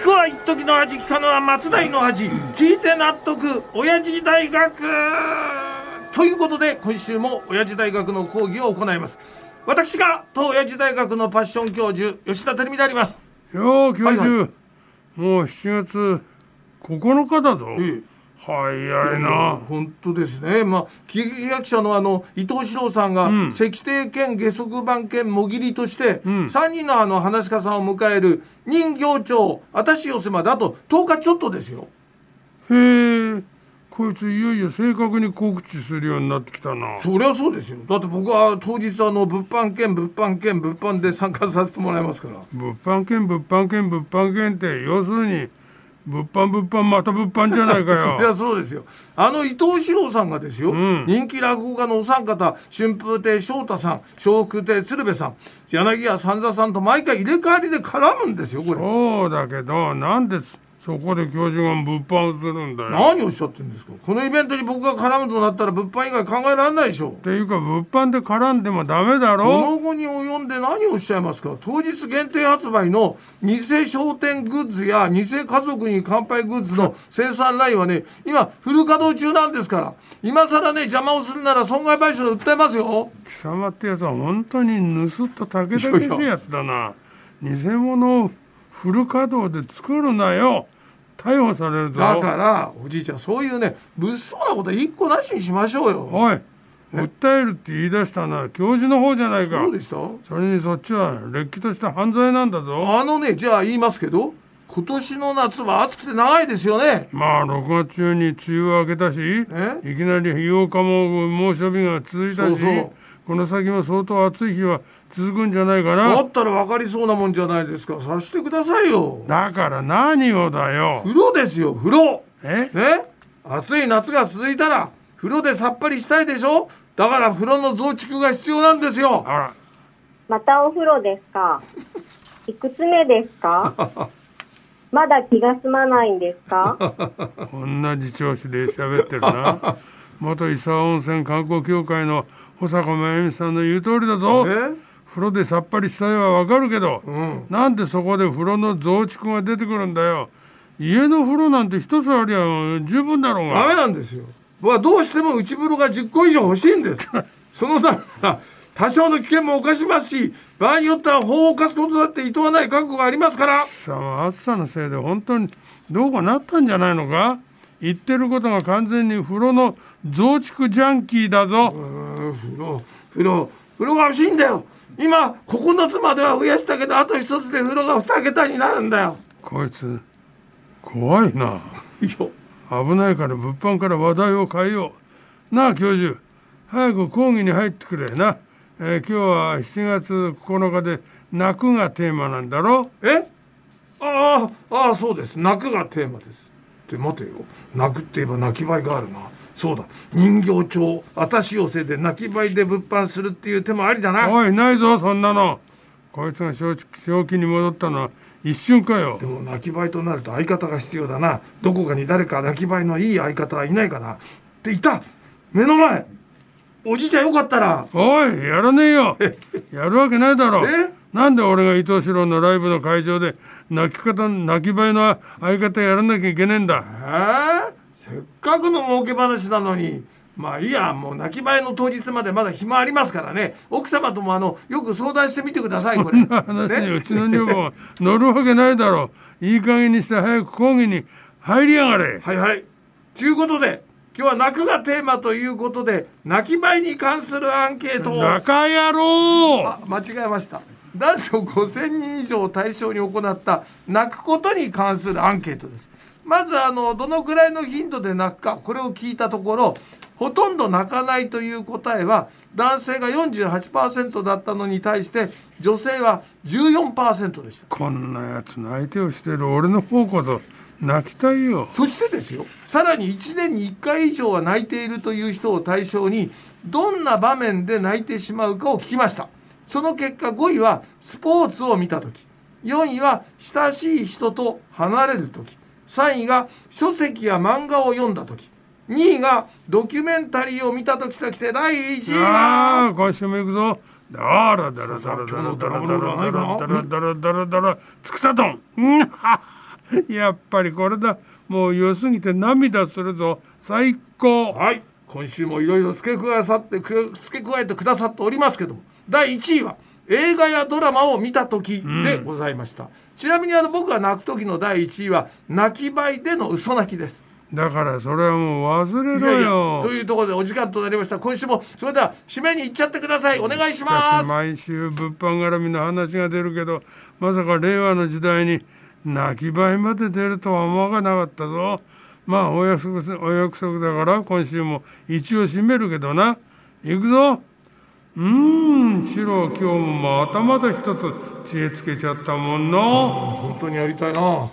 聞くは一時の味聞かぬは松代の味聞いて納得親父大学。ということで今週も親父大学の講義を行います。私が当親父大学のパッション教授吉田照美であります。よう教授、はいはもう7月9日だぞ、ええ早いな、本当ですね。まあ喜劇役者のあの伊藤四郎さんが、ん石庭兼下足番兼もぎりとして、ん三人のあの話し家さんを迎える人形町あたし寄せまであと10日ちょっとですよ。へえこいついよいよ正確に告知するようになってきたなそりゃそうですよ。だって僕は当日あの物販兼物販兼物販で参加させてもらいますから。物販券物販券物販券って要するに物販物販また物販じゃないか そりゃよそうですよ。あの伊藤四郎さんがですよ、ん人気落語家のお三方、春風亭昇太さん、笑福亭鶴瓶さん、柳家三座さんと毎回入れ替わりで絡むんですよ、これ。そうだけどなんでそこで教授が物販をするんだよ。何をおっしゃってるんですか？このイベントに僕が絡むとなったら物販以外考えられないでしょ。っていうか物販で絡んでもダメだころの後に及んで何をおっしゃいますか？当日限定発売の偽商店グッズや偽家族に乾杯グッズの生産ラインはね今フル稼働中なんですから今更ね邪魔をするなら損害賠償で訴えますよ。貴様ってやつは本当に盗った竹々しいやつだな。偽物をフル稼働で作るなよ。逮捕されるぞ。だからおじいちゃんそういうね物騒なこと一個なしにしましょうよ。おい訴えるって言い出したのは教授の方じゃないか。そうでした。それにそっちはれっきとした犯罪なんだぞ。あのねじゃあ言いますけど今年の夏は暑くて長いですよね。まあ6月中に梅雨は明けたしえ？いきなり8日も猛暑日が続いたしそうそうこの先も相当暑い日は続くんじゃないかだなったら分かりそうなもんじゃないですか。さしてくださいよ。だから何をだよ。風呂ですよ風呂。え？ね？暑い夏が続いたら風呂でさっぱりしたいでしょ？だから風呂の増築が必要なんですよ。あら。またお風呂ですか？いくつ目ですか？まだ気が済まないんですか？同じ調子で喋ってるな元伊沢温泉観光協会の保坂真由美さんの言う通りだぞ。え？風呂でさっぱりしたいはわかるけど、うん。なんでそこで風呂の増築が出てくるんだよ。家の風呂なんて一つありゃ十分だろうダメがなんですよ。僕はどうしても内風呂が10個以上欲しいんです。そのためには多少の危険も冒しますし場合によっては法を犯すことだって厭わない覚悟がありますから。さあ暑さのせいで本当にどうかなったんじゃないのか。言ってることが完全に風呂の増築ジャンキーだぞ、うん風呂風呂風呂が欲しいんだよ。今9つまでは増やしたけどあと一つで風呂が2桁になるんだよ。こいつ怖いな。危ないから物販から話題を変えよう。なあ教授。早く講義に入ってくれ。な、えー今日は7月9日で泣くがテーマなんだろ？え？ああああそうです。泣くがテーマです。って待てよ。泣くって言えば泣きばいがあるなそうだ。人形町。あたし寄せで泣きばいで物販するっていう手もありだな。おいないぞそんなの。こいつが正正気に戻ったのは一瞬かよ。でも泣きばいとなると相方が必要だな。どこかに誰か泣きばいのいい相方はいないかな。っていた。目の前。おじいちゃんよかったら。おいやらねえよ。やるわけないだろ。え？なんで俺が伊藤四郎のライブの会場で泣き方泣きばいの相方やらなきゃいけねえんだえー、せっかくの儲け話なのにまあいいやもう泣きばいの当日までまだ暇ありますからね。奥様ともあのよく相談してみてくださいこれ。話にうちの女房は乗るわけないだろ。ういい加減にして早く講義に入りやがれ。はいはい。ということで今日は泣くがテーマということで泣きばいに関するアンケートを。中野郎あ間違えました。男女5000人以上を対象に行った泣くことに関するアンケートですまずあのどのくらいの頻度で泣くかこれを聞いたところほとんど泣かないという答えは男性が48%だったのに対して女性は14%でした。こんなやつ泣いてをしてる俺の方こそ泣きたいよ。そしてですよさらに1年に1回以上は泣いているという人を対象にどんな場面で泣いてしまうかを聞きました。その結果5位はスポーツを見た時4位は親しい人と離れる時3位が書籍や漫画を読んだ時。2位がドキュメンタリーを見た時ときて第1位ああ今週も行くぞ。だらだらだらだらだらだらだらだらだらだらつくたどんうんやっぱりこれだもう良すぎて涙するぞ最高はい今週もいろいろ付け加えさってく付け加えてくださっておりますけども第1位は映画やドラマを見た時でございました、ちなみにあの僕が泣く時の第1位は泣きばいでの嘘泣きです。だからそれはもう忘れろよ。というところでお時間となりました。今週もそれでは締めに行っちゃってください。お願いします。毎週物販絡みの話が出るけどまさか令和の時代に泣きばいまで出るとは思わなかったぞ。まあお約束すお約束だから今週も一応締めるけどな。行くぞうーんシロ今日もまたまた一つ知恵つけちゃったもんな本当にやりたいな。